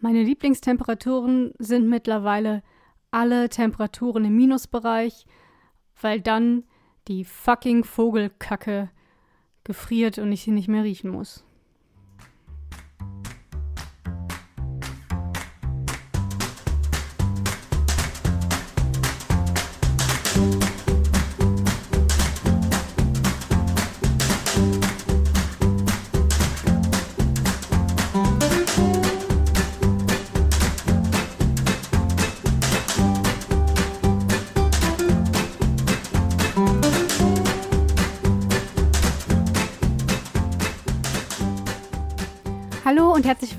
Meine Lieblingstemperaturen sind mittlerweile alle Temperaturen im Minusbereich, weil dann die fucking Vogelkacke gefriert und ich sie nicht mehr riechen muss.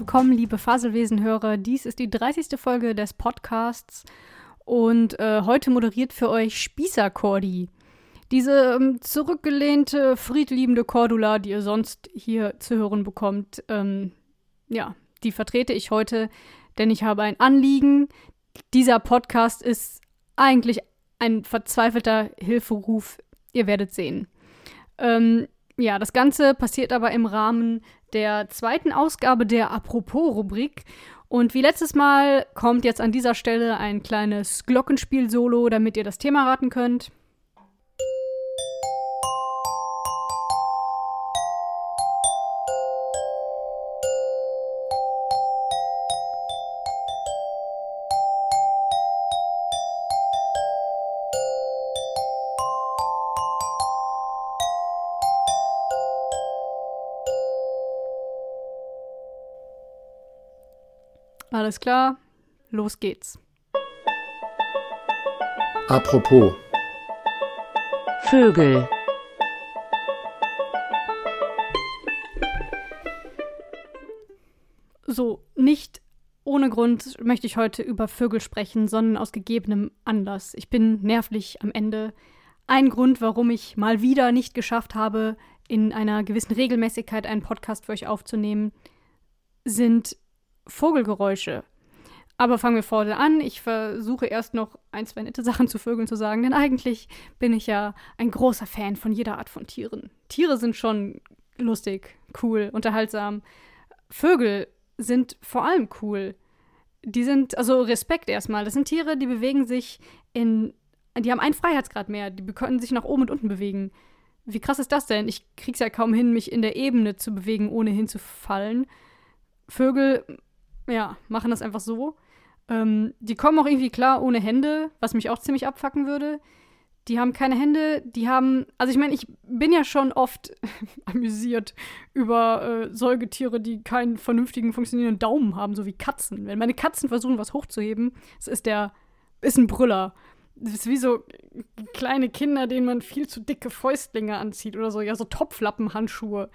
Willkommen, liebe Faselwesen-Hörer. Dies ist die 30. Folge des Podcasts und äh, heute moderiert für euch Spießer Cordy. Diese ähm, zurückgelehnte, friedliebende Cordula, die ihr sonst hier zu hören bekommt, ähm, ja, die vertrete ich heute, denn ich habe ein Anliegen. Dieser Podcast ist eigentlich ein verzweifelter Hilferuf. Ihr werdet sehen. Ähm, ja, das Ganze passiert aber im Rahmen der zweiten Ausgabe der Apropos-Rubrik. Und wie letztes Mal kommt jetzt an dieser Stelle ein kleines Glockenspiel-Solo, damit ihr das Thema raten könnt. Alles klar, los geht's. Apropos. Vögel. So, nicht ohne Grund möchte ich heute über Vögel sprechen, sondern aus gegebenem Anlass. Ich bin nervlich am Ende. Ein Grund, warum ich mal wieder nicht geschafft habe, in einer gewissen Regelmäßigkeit einen Podcast für euch aufzunehmen, sind Vogelgeräusche. Aber fangen wir vorne an. Ich versuche erst noch ein, zwei nette Sachen zu Vögeln zu sagen, denn eigentlich bin ich ja ein großer Fan von jeder Art von Tieren. Tiere sind schon lustig, cool, unterhaltsam. Vögel sind vor allem cool. Die sind, also Respekt erstmal. Das sind Tiere, die bewegen sich in, die haben einen Freiheitsgrad mehr. Die können sich nach oben und unten bewegen. Wie krass ist das denn? Ich krieg's ja kaum hin, mich in der Ebene zu bewegen, ohne hinzufallen. Vögel ja, machen das einfach so. Ähm, die kommen auch irgendwie klar ohne Hände, was mich auch ziemlich abfacken würde. Die haben keine Hände, die haben, also ich meine, ich bin ja schon oft amüsiert über äh, Säugetiere, die keinen vernünftigen funktionierenden Daumen haben, so wie Katzen. Wenn meine Katzen versuchen, was hochzuheben, das ist der, ist ein Brüller. Das ist wie so kleine Kinder, denen man viel zu dicke Fäustlinge anzieht oder so, ja, so Topflappenhandschuhe.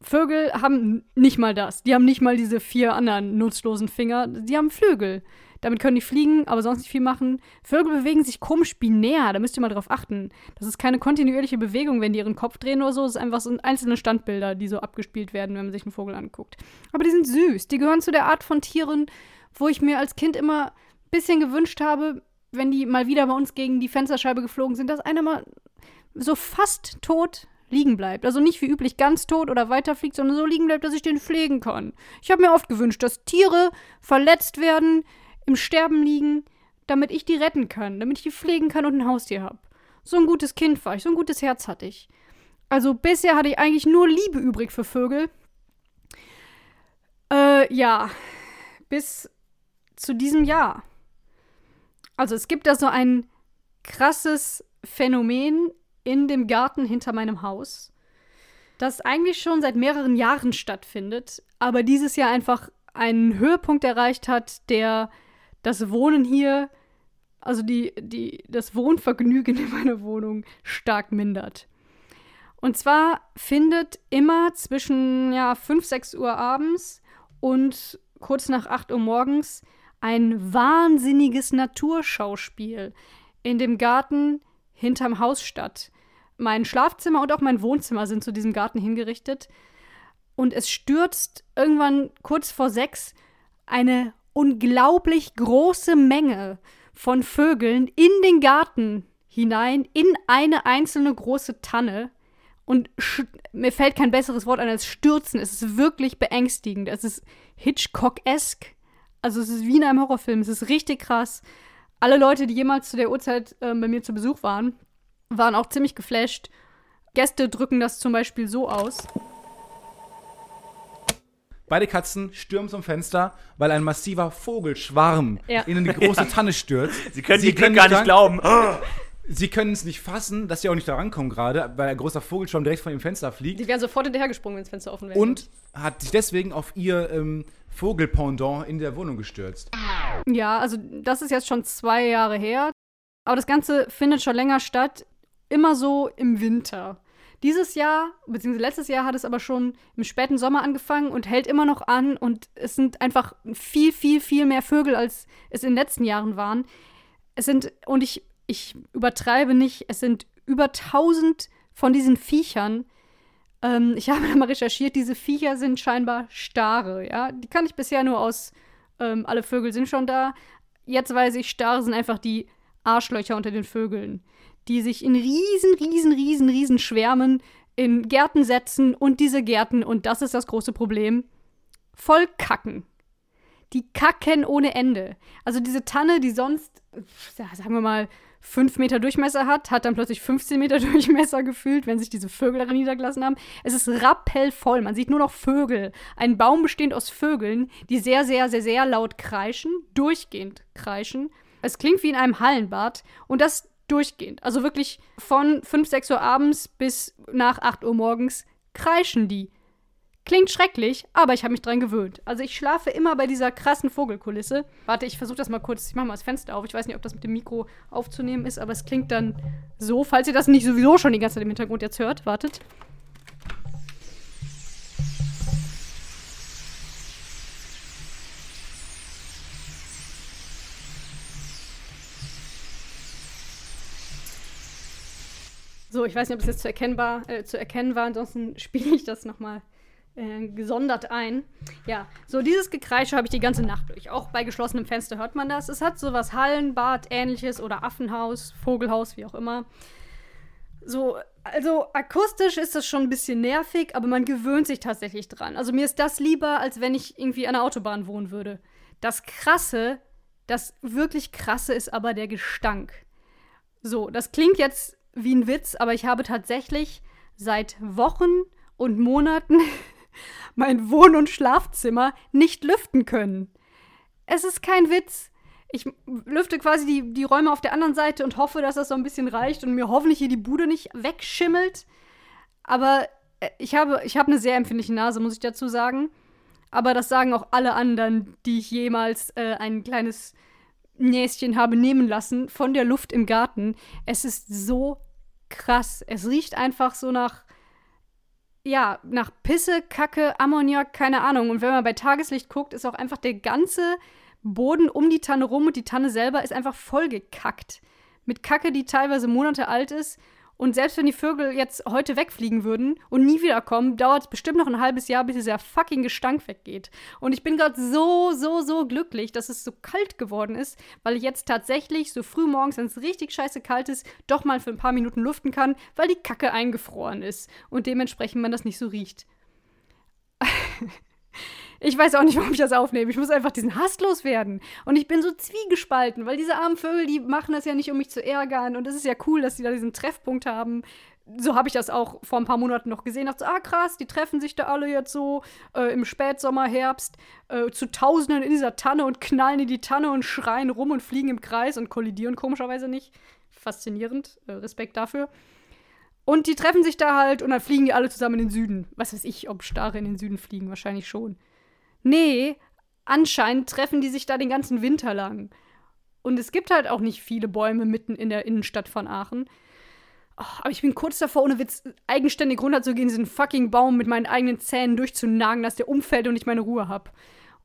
Vögel haben nicht mal das. Die haben nicht mal diese vier anderen nutzlosen Finger. Die haben Flügel. Damit können die fliegen, aber sonst nicht viel machen. Vögel bewegen sich komisch binär, da müsst ihr mal drauf achten. Das ist keine kontinuierliche Bewegung, wenn die ihren Kopf drehen oder so. Das ist einfach so einzelne Standbilder, die so abgespielt werden, wenn man sich einen Vogel anguckt. Aber die sind süß. Die gehören zu der Art von Tieren, wo ich mir als Kind immer ein bisschen gewünscht habe, wenn die mal wieder bei uns gegen die Fensterscheibe geflogen sind, dass einer mal so fast tot liegen bleibt. Also nicht wie üblich ganz tot oder weiterfliegt, sondern so liegen bleibt, dass ich den pflegen kann. Ich habe mir oft gewünscht, dass Tiere verletzt werden, im Sterben liegen, damit ich die retten kann, damit ich die pflegen kann und ein Haustier habe. So ein gutes Kind war ich, so ein gutes Herz hatte ich. Also bisher hatte ich eigentlich nur Liebe übrig für Vögel. Äh, ja, bis zu diesem Jahr. Also es gibt da so ein krasses Phänomen in dem Garten hinter meinem Haus, das eigentlich schon seit mehreren Jahren stattfindet, aber dieses Jahr einfach einen Höhepunkt erreicht hat, der das Wohnen hier, also die, die, das Wohnvergnügen in meiner Wohnung stark mindert. Und zwar findet immer zwischen ja, 5, 6 Uhr abends und kurz nach 8 Uhr morgens ein wahnsinniges Naturschauspiel in dem Garten hinterm Haus statt. Mein Schlafzimmer und auch mein Wohnzimmer sind zu diesem Garten hingerichtet. Und es stürzt irgendwann kurz vor sechs eine unglaublich große Menge von Vögeln in den Garten hinein, in eine einzelne große Tanne. Und mir fällt kein besseres Wort an als stürzen. Es ist wirklich beängstigend. Es ist Hitchcock-esque. Also es ist wie in einem Horrorfilm. Es ist richtig krass. Alle Leute, die jemals zu der Uhrzeit äh, bei mir zu Besuch waren, waren auch ziemlich geflasht. Gäste drücken das zum Beispiel so aus. Beide Katzen stürmen zum Fenster, weil ein massiver Vogelschwarm Ja. in die große Tanne stürzt. Sie können die Glück können gar nicht glauben. Sie können es nicht fassen, dass sie auch nicht da rankommen gerade, weil ein großer Vogelschwarm direkt von dem Fenster fliegt. Die wären sofort hinterhergesprungen, wenn das Fenster offen wäre. Und hat sich deswegen auf ihr ähm, Vogelpendant in der Wohnung gestürzt. Ja, also das ist jetzt schon zwei Jahre her. Aber das Ganze findet schon länger statt, immer so im Winter. Dieses Jahr, beziehungsweise letztes Jahr hat es aber schon im späten Sommer angefangen und hält immer noch an. Und es sind einfach viel, viel, viel mehr Vögel, als es in den letzten Jahren waren. Es sind, und ich, ich übertreibe nicht, es sind über 1000 von diesen Viechern. Ähm, ich habe da mal recherchiert, diese Viecher sind scheinbar Stare, ja. Die kann ich bisher nur aus, ähm, alle Vögel sind schon da. Jetzt weiß ich, Stare sind einfach die Arschlöcher unter den Vögeln, die sich in riesen, riesen, riesen, riesen Schwärmen in Gärten setzen und diese Gärten, und das ist das große Problem, voll kacken. Die kacken ohne Ende. Also diese Tanne, die sonst, sagen wir mal, 5 Meter Durchmesser hat, hat dann plötzlich 15 Meter Durchmesser gefühlt, wenn sich diese Vögel darin niedergelassen haben. Es ist rappellvoll. Man sieht nur noch Vögel. Ein Baum bestehend aus Vögeln, die sehr, sehr, sehr, sehr laut kreischen, durchgehend kreischen. Es klingt wie in einem Hallenbad und das durchgehend. Also wirklich von 5, 6 Uhr abends bis nach 8 Uhr morgens kreischen die. Klingt schrecklich, aber ich habe mich dran gewöhnt. Also ich schlafe immer bei dieser krassen Vogelkulisse. Warte, ich versuche das mal kurz. Ich mache mal das Fenster auf. Ich weiß nicht, ob das mit dem Mikro aufzunehmen ist, aber es klingt dann so, falls ihr das nicht sowieso schon die ganze Zeit im Hintergrund jetzt hört. Wartet. So, ich weiß nicht, ob es jetzt zu, erkennbar, äh, zu erkennen war. Ansonsten spiele ich das nochmal äh, gesondert ein. Ja, so dieses Gekreische habe ich die ganze Nacht durch. Auch bei geschlossenem Fenster hört man das. Es hat sowas Hallenbad ähnliches oder Affenhaus, Vogelhaus, wie auch immer. So, also akustisch ist das schon ein bisschen nervig, aber man gewöhnt sich tatsächlich dran. Also mir ist das lieber, als wenn ich irgendwie an der Autobahn wohnen würde. Das Krasse, das wirklich Krasse ist aber der Gestank. So, das klingt jetzt wie ein Witz, aber ich habe tatsächlich seit Wochen und Monaten mein Wohn- und Schlafzimmer nicht lüften können. Es ist kein Witz. Ich lüfte quasi die, die Räume auf der anderen Seite und hoffe, dass das so ein bisschen reicht und mir hoffentlich hier die Bude nicht wegschimmelt. Aber äh, ich habe, ich habe eine sehr empfindliche Nase, muss ich dazu sagen. Aber das sagen auch alle anderen, die ich jemals äh, ein kleines Näschen habe nehmen lassen von der Luft im Garten. Es ist so krass. Es riecht einfach so nach, ja, nach Pisse, Kacke, Ammoniak, keine Ahnung. Und wenn man bei Tageslicht guckt, ist auch einfach der ganze Boden um die Tanne rum und die Tanne selber ist einfach vollgekackt. Mit Kacke, die teilweise Monate alt ist. Und selbst wenn die Vögel jetzt heute wegfliegen würden und nie wiederkommen, dauert es bestimmt noch ein halbes Jahr, bis dieser fucking Gestank weggeht. Und ich bin gerade so, so, so glücklich, dass es so kalt geworden ist, weil ich jetzt tatsächlich so früh morgens, wenn es richtig scheiße kalt ist, doch mal für ein paar Minuten luften kann, weil die Kacke eingefroren ist und dementsprechend man das nicht so riecht. Ich weiß auch nicht, warum ich das aufnehme. Ich muss einfach diesen Hass loswerden. Und ich bin so zwiegespalten, weil diese armen Vögel, die machen das ja nicht, um mich zu ärgern. Und es ist ja cool, dass sie da diesen Treffpunkt haben. So habe ich das auch vor ein paar Monaten noch gesehen. Dachte so, ah krass, die treffen sich da alle jetzt so äh, im Spätsommer, Herbst äh, zu Tausenden in dieser Tanne und knallen in die Tanne und schreien rum und fliegen im Kreis und kollidieren komischerweise nicht. Faszinierend, äh, Respekt dafür. Und die treffen sich da halt und dann fliegen die alle zusammen in den Süden. Was weiß ich, ob Stare in den Süden fliegen, wahrscheinlich schon. Nee, anscheinend treffen die sich da den ganzen Winter lang. Und es gibt halt auch nicht viele Bäume mitten in der Innenstadt von Aachen. Oh, aber ich bin kurz davor, ohne Witz, eigenständig runterzugehen, diesen fucking Baum mit meinen eigenen Zähnen durchzunagen, dass der umfällt und ich meine Ruhe hab.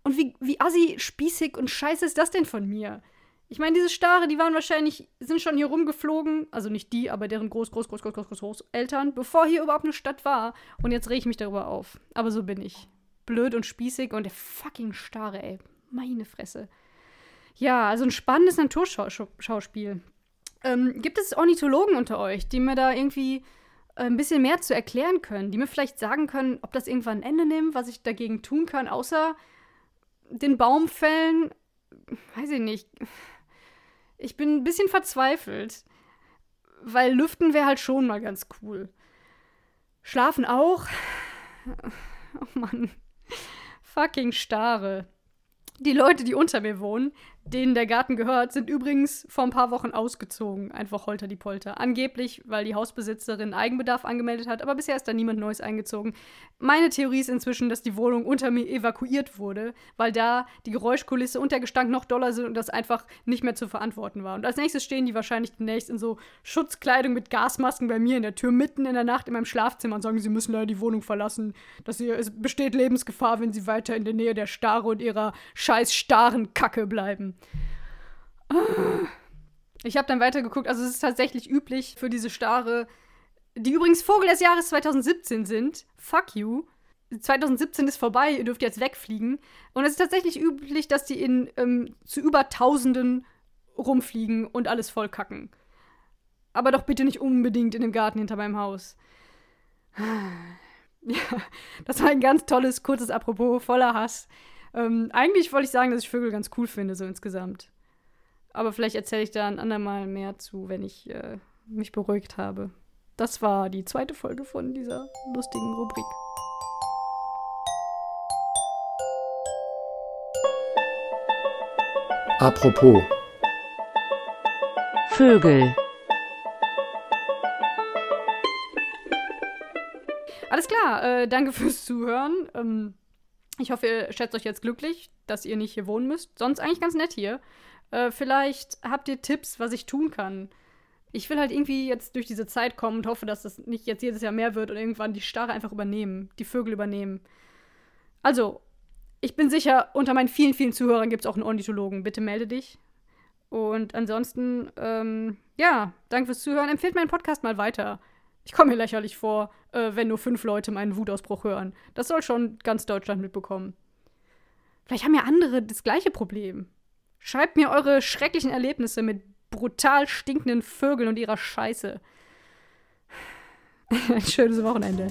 Und wie, wie assi, spießig und scheiße ist das denn von mir? Ich meine, diese Stare, die waren wahrscheinlich, sind schon hier rumgeflogen, also nicht die, aber deren Groß, Groß, Groß, Groß, Groß, Groß, Großeltern, bevor hier überhaupt eine Stadt war. Und jetzt reg ich mich darüber auf. Aber so bin ich. Blöd und spießig und der fucking Stare, ey. Meine Fresse. Ja, also ein spannendes Naturschauspiel. Ähm, gibt es Ornithologen unter euch, die mir da irgendwie äh, ein bisschen mehr zu erklären können, die mir vielleicht sagen können, ob das irgendwann ein Ende nimmt, was ich dagegen tun kann, außer den Baum fällen, weiß ich nicht. Ich bin ein bisschen verzweifelt. Weil lüften wäre halt schon mal ganz cool. Schlafen auch. Oh Mann. Fucking Starre. Die Leute, die unter mir wohnen, denen der Garten gehört, sind übrigens vor ein paar Wochen ausgezogen. Einfach holter die Polter. Angeblich, weil die Hausbesitzerin Eigenbedarf angemeldet hat, aber bisher ist da niemand Neues eingezogen. Meine Theorie ist inzwischen, dass die Wohnung unter mir evakuiert wurde, weil da die Geräuschkulisse und der Gestank noch doller sind und das einfach nicht mehr zu verantworten war. Und als nächstes stehen die wahrscheinlich demnächst in so Schutzkleidung mit Gasmasken bei mir in der Tür mitten in der Nacht in meinem Schlafzimmer und sagen, sie müssen leider die Wohnung verlassen. Dass hier, es besteht Lebensgefahr, wenn sie weiter in der Nähe der Starre und ihrer scheiß starren Kacke bleiben. Ich habe dann weitergeguckt. Also es ist tatsächlich üblich für diese Stare, die übrigens Vogel des Jahres 2017 sind. Fuck you. 2017 ist vorbei, ihr dürft jetzt wegfliegen. Und es ist tatsächlich üblich, dass die in ähm, zu über Tausenden rumfliegen und alles vollkacken. Aber doch bitte nicht unbedingt in dem Garten hinter meinem Haus. Ja, das war ein ganz tolles, kurzes Apropos, voller Hass. Ähm, eigentlich wollte ich sagen, dass ich Vögel ganz cool finde, so insgesamt. Aber vielleicht erzähle ich da ein andermal mehr zu, wenn ich äh, mich beruhigt habe. Das war die zweite Folge von dieser lustigen Rubrik. Apropos. Vögel. Alles klar, äh, danke fürs Zuhören. Ähm, ich hoffe, ihr schätzt euch jetzt glücklich, dass ihr nicht hier wohnen müsst. Sonst eigentlich ganz nett hier. Äh, vielleicht habt ihr Tipps, was ich tun kann. Ich will halt irgendwie jetzt durch diese Zeit kommen und hoffe, dass das nicht jetzt jedes Jahr mehr wird und irgendwann die Starre einfach übernehmen, die Vögel übernehmen. Also, ich bin sicher, unter meinen vielen, vielen Zuhörern gibt es auch einen Ornithologen. Bitte melde dich. Und ansonsten, ähm, ja, danke fürs Zuhören. Empfehlt meinen Podcast mal weiter. Ich komme mir lächerlich vor, äh, wenn nur fünf Leute meinen Wutausbruch hören. Das soll schon ganz Deutschland mitbekommen. Vielleicht haben ja andere das gleiche Problem. Schreibt mir eure schrecklichen Erlebnisse mit brutal stinkenden Vögeln und ihrer Scheiße. Ein schönes Wochenende.